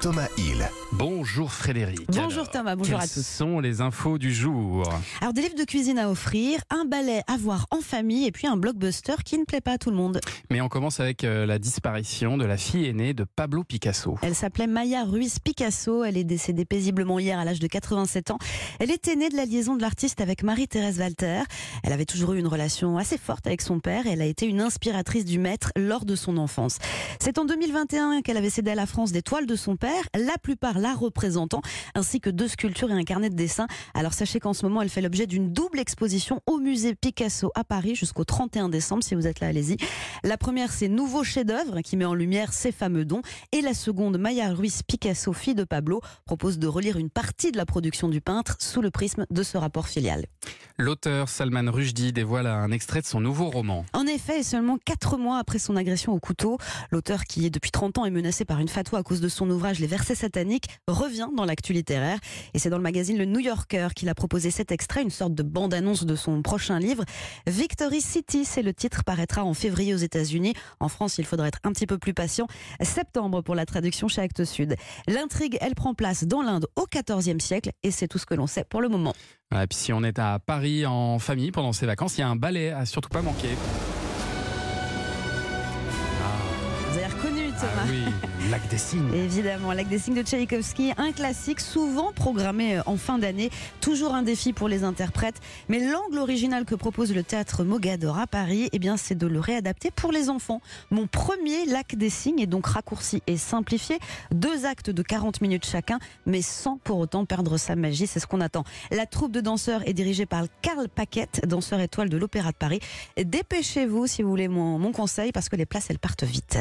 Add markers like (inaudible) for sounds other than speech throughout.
Thomas Hill. Bonjour Frédéric. Bonjour Alors, Thomas, bonjour quelles à tous. sont les infos du jour Alors des livres de cuisine à offrir, un ballet à voir en famille et puis un blockbuster qui ne plaît pas à tout le monde. Mais on commence avec euh, la disparition de la fille aînée de Pablo Picasso. Elle s'appelait Maya Ruiz Picasso, elle est décédée paisiblement hier à l'âge de 87 ans. Elle était née de la liaison de l'artiste avec Marie-Thérèse Walter. Elle avait toujours eu une relation assez forte avec son père et elle a été une inspiratrice du maître lors de son enfance. C'est en 2021 qu'elle avait cédé à la France des toiles de son père, la plupart la représentant, ainsi que deux sculptures et un carnet de dessin. Alors sachez qu'en ce moment, elle fait l'objet d'une double exposition au musée Picasso à Paris jusqu'au 31 décembre. Si vous êtes là, allez-y. La première, c'est Nouveau chef-d'œuvre qui met en lumière ses fameux dons. Et la seconde, Maya Ruiz Picasso, fille de Pablo, propose de relire une partie de la production du peintre sous le prisme de ce rapport filial. L'auteur Salman Rushdie dévoile un extrait de son nouveau roman. En effet, et seulement quatre mois après son agression au couteau, l'auteur qui est depuis 30 ans est menacé par une fatwa à cause de son ouvrage Les versets sataniques revient dans l'actu littéraire. Et c'est dans le magazine Le New Yorker qu'il a proposé cet extrait, une sorte de bande-annonce de son prochain livre. Victory City, c'est le titre, paraîtra en février aux États-Unis. En France, il faudra être un petit peu plus patient. Septembre pour la traduction chez Actes Sud. L'intrigue, elle prend place dans l'Inde au XIVe siècle et c'est tout ce que l'on sait pour le moment. Voilà, puis si on est à Paris en famille pendant ses vacances, il y a un ballet à surtout pas manquer. Vous avez reconnu, Thomas Ah oui, (laughs) Lac des Cygnes. Évidemment, Lac des Signes de Tchaïkovski, un classique souvent programmé en fin d'année, toujours un défi pour les interprètes. Mais l'angle original que propose le théâtre Mogador à Paris, eh bien, c'est de le réadapter pour les enfants. Mon premier Lac des Signes est donc raccourci et simplifié, deux actes de 40 minutes chacun, mais sans pour autant perdre sa magie, c'est ce qu'on attend. La troupe de danseurs est dirigée par Karl Paquette, danseur étoile de l'Opéra de Paris. Dépêchez-vous si vous voulez mon conseil, parce que les places, elles partent vite.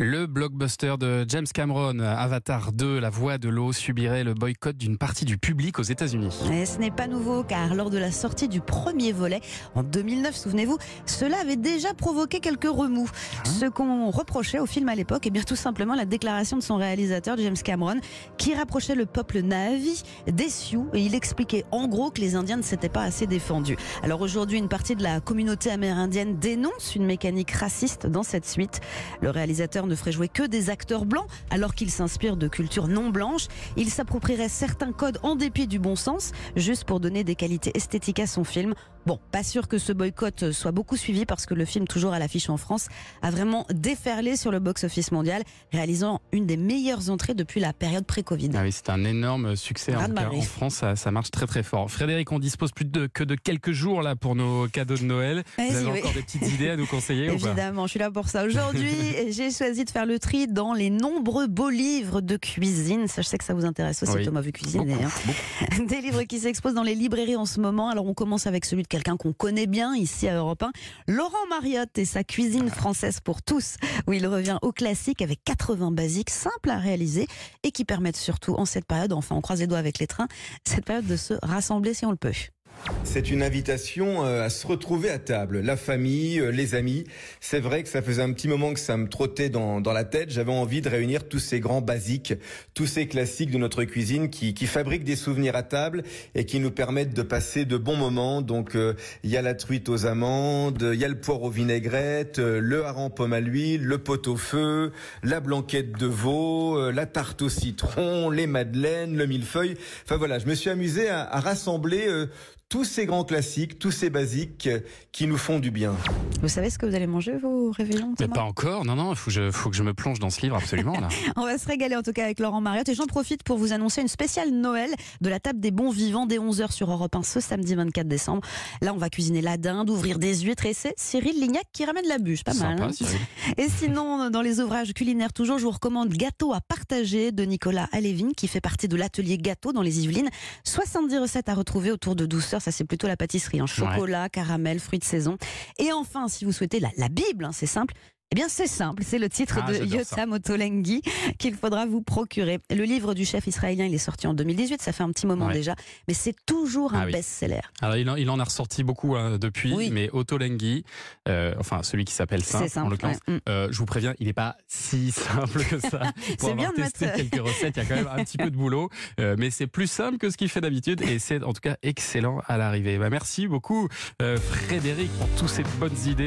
Le blockbuster de James Cameron, Avatar 2, La Voix de l'eau, subirait le boycott d'une partie du public aux États-Unis. Et ce n'est pas nouveau car lors de la sortie du premier volet en 2009, souvenez-vous, cela avait déjà provoqué quelques remous. Ce qu'on reprochait au film à l'époque, et bien tout simplement la déclaration de son réalisateur James Cameron qui rapprochait le peuple Na'vi des Sioux et il expliquait en gros que les Indiens ne s'étaient pas assez défendus. Alors aujourd'hui, une partie de la communauté amérindienne dénonce une mécanique raciste dans cette suite. Le réalisateur ne ferait jouer que des acteurs blancs alors qu'il s'inspire de cultures non blanches. Il s'approprierait certains codes en dépit du bon sens, juste pour donner des qualités esthétiques à son film. Bon, pas sûr que ce boycott soit beaucoup suivi parce que le film, toujours à l'affiche en France, a vraiment déferlé sur le box-office mondial, réalisant une des meilleures entrées depuis la période pré-Covid. Ah oui, c'est un énorme succès. En, tout cas, en France, ça, ça marche très très fort. Frédéric, on dispose plus de, que de quelques jours là pour nos cadeaux de Noël. Vous Vas-y, avez oui. encore des petites idées à nous conseiller ou Évidemment, je suis là pour ça. Aujourd'hui, (laughs) j'ai choisi de faire le tri dans les nombreux beaux livres de cuisine. Ça, je sais que ça vous intéresse aussi, Oui. Thomas, vu cuisiner. Beaucoup, hein. beaucoup. (laughs) Des livres qui s'exposent dans les librairies en ce moment. Alors, on commence avec celui de quelqu'un qu'on connaît bien ici à Europe 1, Laurent Mariotte et sa cuisine française pour tous, où il revient au classique avec 80 basiques simples à réaliser et qui permettent surtout en cette période, enfin, on croise les doigts avec les trains, cette période de se rassembler si on le peut. C'est une invitation euh, à se retrouver à table, la famille, euh, les amis. C'est vrai que ça faisait un petit moment que ça me trottait dans, dans la tête. J'avais envie de réunir tous ces grands basiques, tous ces classiques de notre cuisine qui, qui fabriquent des souvenirs à table et qui nous permettent de passer de bons moments. Donc euh, il y a la truite aux amandes, il y a le poire aux vinaigrettes, euh, le hareng pomme à l'huile, le pot au feu, la blanquette de veau, euh, la tarte au citron, les madeleines, le millefeuille. Enfin voilà, je me suis amusé à, à rassembler tous ces grands classiques, tous ces basiques euh, qui nous font du bien. Vous savez ce que vous allez manger, vos réveillons Mais pas encore, non, non, il faut, que je- faut que je me plonge dans ce livre absolument là. (laughs) On va se régaler en tout cas avec Laurent Mariotte et j'en profite pour vous annoncer une spéciale Noël de la table des bons vivants dès 11h sur Europe 1 ce samedi 24 décembre. Là, on va cuisiner la dinde, ouvrir des huîtres et c'est Cyril Lignac qui ramène la bûche. Pas mal. Sympa, hein Cyril. et sinon, dans les ouvrages culinaires toujours, je vous recommande Gâteau à partager de Nicolas Alévin qui fait partie de l'atelier gâteau dans les Yvelines. 70 recettes à retrouver autour de douceur, ça c'est plutôt la pâtisserie, hein. chocolat, caramel, fruits de saison. Et enfin, si vous souhaitez la, la Bible, hein, c'est simple. Eh bien, c'est simple, c'est le titre Ah, de. Yotam Ottolenghi qu'il faudra vous procurer. Le livre du chef israélien, il est sorti en 2018, ça fait un petit moment Ouais. déjà, mais c'est toujours un Ah oui. best-seller. Alors il en, il en a ressorti beaucoup hein, depuis, Oui. mais Otto Lengi, euh, enfin celui qui s'appelle C'est simple, en simple. l'occurrence, ouais. Mm. euh, je vous préviens, il n'est pas si (laughs) simple que ça. (laughs) Pour bien avoir de testé mettre- quelques recettes, il y a quand même un petit peu de boulot, euh, mais c'est plus simple que ce qu'il fait d'habitude et c'est en tout cas excellent à l'arrivée. Bah, merci beaucoup Frédéric pour toutes ces bonnes idées.